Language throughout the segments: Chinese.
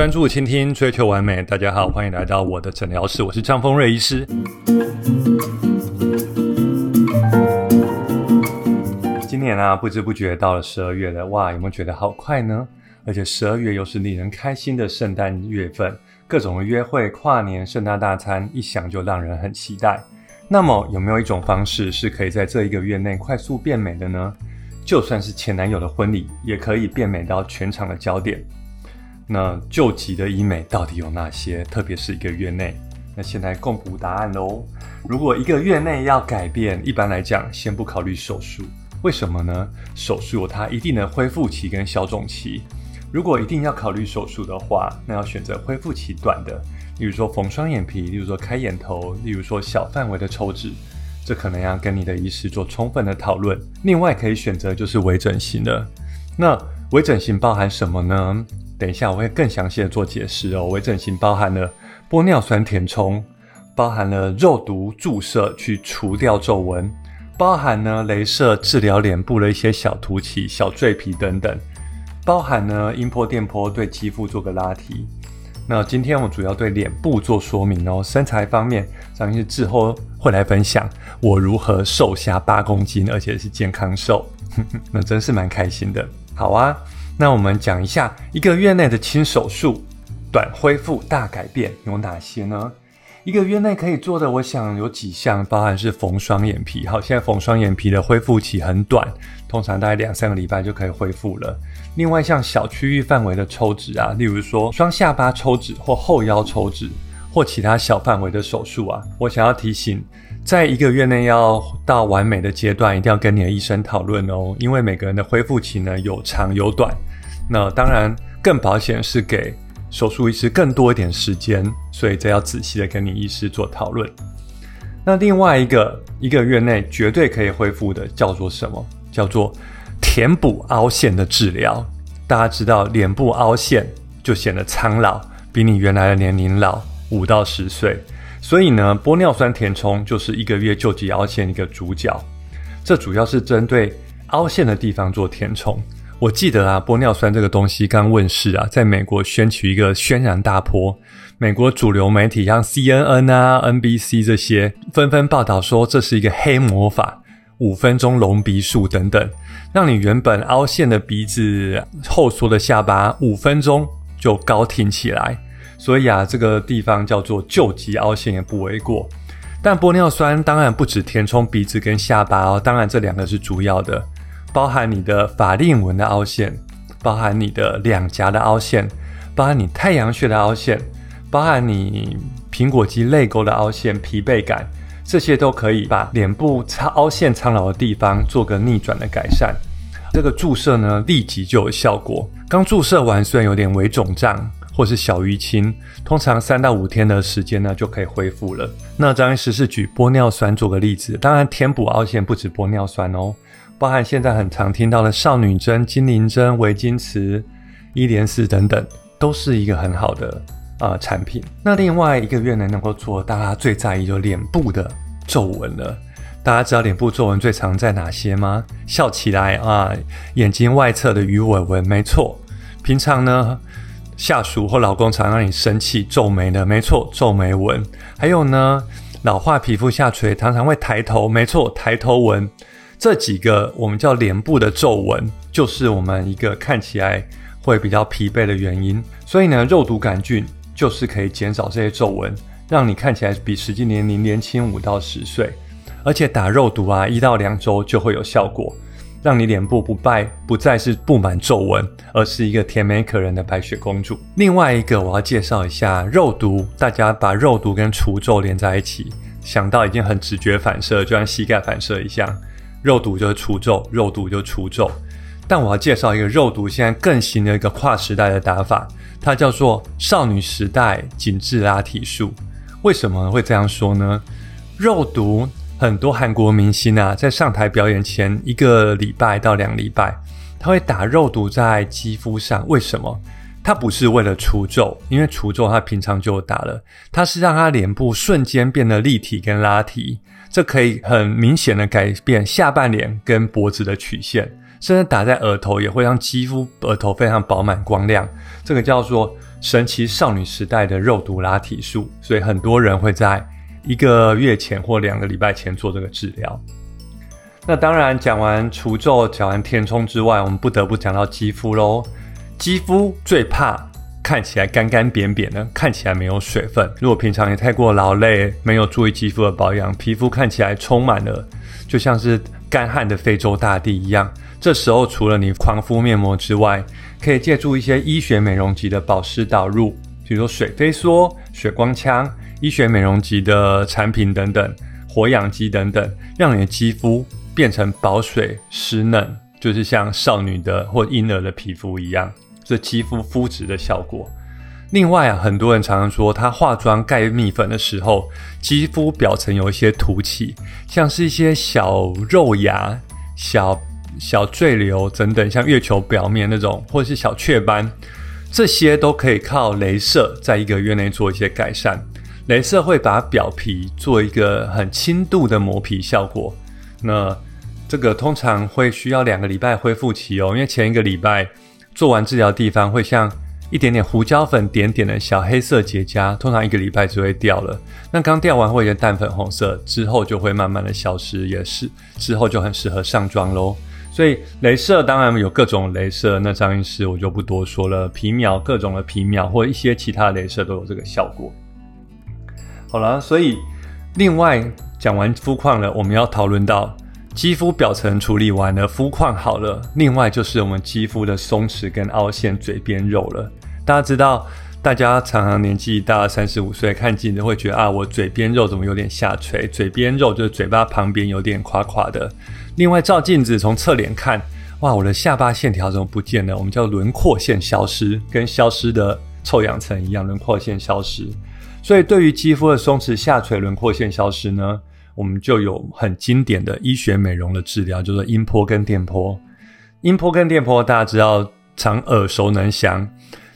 专注倾听，追求完美。大家好，欢迎来到我的诊疗室，我是张丰瑞医师。今年啊，不知不觉到了十二月了，哇，有没有觉得好快呢？而且十二月又是令人开心的圣诞月份，各种的约会、跨年、圣诞大餐，一想就让人很期待。那么，有没有一种方式是可以在这一个月内快速变美的呢？就算是前男友的婚礼，也可以变美到全场的焦点。那救急的医美到底有哪些？特别是一个月内，那现在公布答案喽。如果一个月内要改变，一般来讲，先不考虑手术。为什么呢？手术它一定的恢复期跟消肿期。如果一定要考虑手术的话，那要选择恢复期短的，例如说缝双眼皮，例如说开眼头，例如说小范围的抽脂，这可能要跟你的医师做充分的讨论。另外可以选择就是微整形的。那微整形包含什么呢？等一下，我会更详细的做解释哦。微整形包含了玻尿酸填充，包含了肉毒注射去除掉皱纹，包含呢镭射治疗脸部的一些小凸起、小赘皮等等，包含呢音波、电波对肌肤做个拉提。那今天我主要对脸部做说明哦。身材方面，张医师之后会来分享我如何瘦下八公斤，而且是健康瘦，那真是蛮开心的。好啊。那我们讲一下一个月内的轻手术、短恢复、大改变有哪些呢？一个月内可以做的，我想有几项，包含是缝双眼皮。好，现在缝双眼皮的恢复期很短，通常大概两三个礼拜就可以恢复了。另外，像小区域范围的抽脂啊，例如说双下巴抽脂或后腰抽脂或其他小范围的手术啊，我想要提醒，在一个月内要到完美的阶段，一定要跟你的医生讨论哦，因为每个人的恢复期呢有长有短。那当然，更保险是给手术医师更多一点时间，所以这要仔细的跟你医师做讨论。那另外一个一个月内绝对可以恢复的叫做什么？叫做填补凹陷的治疗。大家知道，脸部凹陷就显得苍老，比你原来的年龄老五到十岁。所以呢，玻尿酸填充就是一个月救急凹陷一个主角。这主要是针对凹陷的地方做填充。我记得啊，玻尿酸这个东西刚问世啊，在美国掀起一个轩然大波。美国主流媒体像 CNN 啊、NBC 这些纷纷报道说，这是一个黑魔法，五分钟隆鼻术等等，让你原本凹陷的鼻子、后缩的下巴，五分钟就高挺起来。所以啊，这个地方叫做救急凹陷也不为过。但玻尿酸当然不止填充鼻子跟下巴哦，当然这两个是主要的。包含你的法令纹的凹陷，包含你的两颊的凹陷，包含你太阳穴的凹陷，包含你苹果肌泪沟的凹陷、疲惫感，这些都可以把脸部苍凹陷苍老的地方做个逆转的改善。这个注射呢，立即就有效果。刚注射完虽然有点微肿胀或是小淤青，通常三到五天的时间呢就可以恢复了。那张医师是举玻尿酸做个例子，当然填补凹陷不止玻尿酸哦。包含现在很常听到的少女针、精灵针、维金瓷、伊莲丝等等，都是一个很好的啊产品。那另外一个月呢，能够做大家最在意就脸部的皱纹了。大家知道脸部皱纹最常在哪些吗？笑起来啊，眼睛外侧的鱼尾纹，没错。平常呢，下属或老公常让你生气皱眉的，没错，皱眉纹。还有呢，老化皮肤下垂，常常会抬头，没错，抬头纹。这几个我们叫脸部的皱纹，就是我们一个看起来会比较疲惫的原因。所以呢，肉毒杆菌就是可以减少这些皱纹，让你看起来比实际年龄年轻五到十岁。而且打肉毒啊，一到两周就会有效果，让你脸部不败不再是布满皱纹，而是一个甜美可人的白雪公主。另外一个我要介绍一下肉毒，大家把肉毒跟除皱连在一起，想到已经很直觉反射，就像膝盖反射一样。肉毒就是除皱，肉毒就除皱。但我要介绍一个肉毒现在更新的一个跨时代的打法，它叫做少女时代紧致拉提术。为什么会这样说呢？肉毒很多韩国明星啊，在上台表演前一个礼拜到两礼拜，他会打肉毒在肌肤上。为什么？他不是为了除皱，因为除皱他平常就打了，他是让他脸部瞬间变得立体跟拉提。这可以很明显的改变下半脸跟脖子的曲线，甚至打在额头也会让肌肤额头非常饱满光亮。这个叫做神奇少女时代的肉毒拉提术，所以很多人会在一个月前或两个礼拜前做这个治疗。那当然，讲完除皱、讲完填充之外，我们不得不讲到肌肤喽。肌肤最怕看起来干干扁扁的，看起来没有水分。如果平常也太过劳累，没有注意肌肤的保养，皮肤看起来充满了，就像是干旱的非洲大地一样。这时候，除了你狂敷面膜之外，可以借助一些医学美容级的保湿导入，比如说水飞梭、水光枪、医学美容级的产品等等，活氧机等等，让你的肌肤。变成保水湿嫩，就是像少女的或婴儿的皮肤一样，这肌肤肤质的效果。另外啊，很多人常常说，他化妆盖蜜粉的时候，肌肤表层有一些凸起，像是一些小肉芽、小小赘瘤等等，像月球表面那种，或者是小雀斑，这些都可以靠镭射在一个月内做一些改善。镭射会把表皮做一个很轻度的磨皮效果。那这个通常会需要两个礼拜恢复期哦，因为前一个礼拜做完治疗地方会像一点点胡椒粉点点的小黑色结痂，通常一个礼拜就会掉了。那刚掉完会有点淡粉红色，之后就会慢慢的消失，也是之后就很适合上妆喽。所以镭射当然有各种镭射，那张医师我就不多说了，皮秒各种的皮秒或一些其他镭射都有这个效果。好了，所以另外。讲完肤况了，我们要讨论到肌肤表层处理完了，肤况好了，另外就是我们肌肤的松弛跟凹陷、嘴边肉了。大家知道，大家常常年纪大三十五岁看镜子会觉得啊，我嘴边肉怎么有点下垂？嘴边肉就是嘴巴旁边有点垮垮的。另外照镜子从侧脸看，哇，我的下巴线条怎么不见了？我们叫轮廓线消失，跟消失的臭氧层一样，轮廓线消失。所以对于肌肤的松弛、下垂、轮廓线消失呢？我们就有很经典的医学美容的治疗，就是音波跟电波。音波跟电波大家知道常耳熟能详，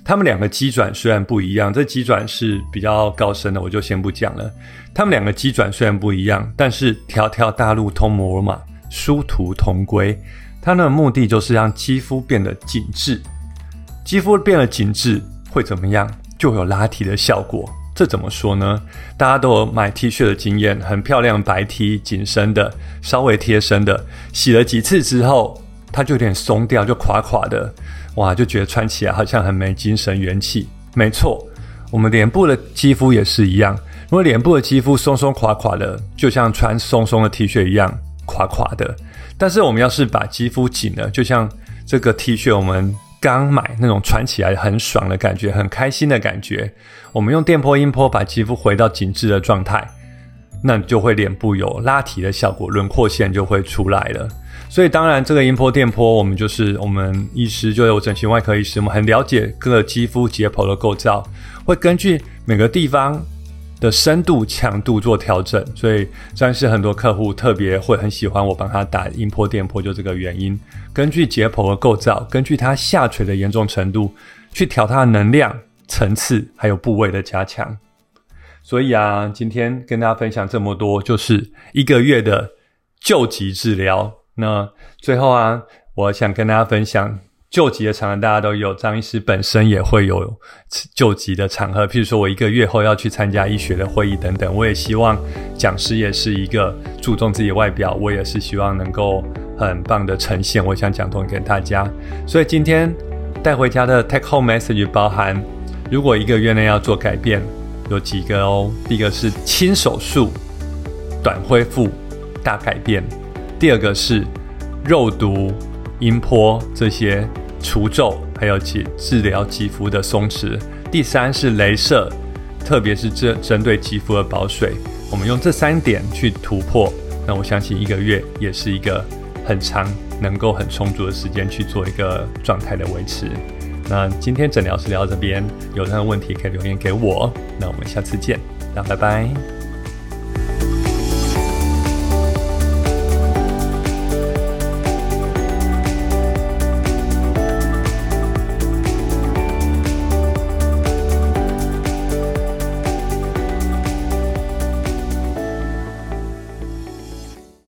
他们两个机转虽然不一样，这机转是比较高深的，我就先不讲了。他们两个机转虽然不一样，但是条条大路通罗马，殊途同归。它的目的就是让肌肤变得紧致，肌肤变得紧致会怎么样？就有拉提的效果。这怎么说呢？大家都有买 T 恤的经验，很漂亮白 T，紧身的，稍微贴身的，洗了几次之后，它就有点松掉，就垮垮的，哇，就觉得穿起来好像很没精神元气。没错，我们脸部的肌肤也是一样，如果脸部的肌肤松松垮垮的，就像穿松松的 T 恤一样垮垮的。但是我们要是把肌肤紧了，就像这个 T 恤，我们。刚买那种穿起来很爽的感觉，很开心的感觉。我们用电波、音波把肌肤回到紧致的状态，那就会脸部有拉提的效果，轮廓线就会出来了。所以当然，这个音波、电波，我们就是我们医师，就有整形外科医师，我们很了解各个肌肤解剖的构造，会根据每个地方。的深度、强度做调整，所以张是很多客户特别会很喜欢我帮他打音波、电波，就这个原因。根据解剖的构造，根据它下垂的严重程度，去调它的能量层次，还有部位的加强。所以啊，今天跟大家分享这么多，就是一个月的救急治疗。那最后啊，我想跟大家分享。救急的场合大家都有，张医师本身也会有救急的场合，譬如说我一个月后要去参加医学的会议等等，我也希望讲师也是一个注重自己外表，我也是希望能够很棒的呈现，我想讲东给大家。所以今天带回家的 take home message 包含，如果一个月内要做改变，有几个哦。第一个是轻手术，短恢复，大改变；第二个是肉毒、音波这些。除皱，还有治治疗肌肤的松弛。第三是镭射，特别是针针对肌肤的保水。我们用这三点去突破，那我相信一个月也是一个很长、能够很充足的时间去做一个状态的维持。那今天诊疗是聊到这边，有任何问题可以留言给我。那我们下次见，那拜拜。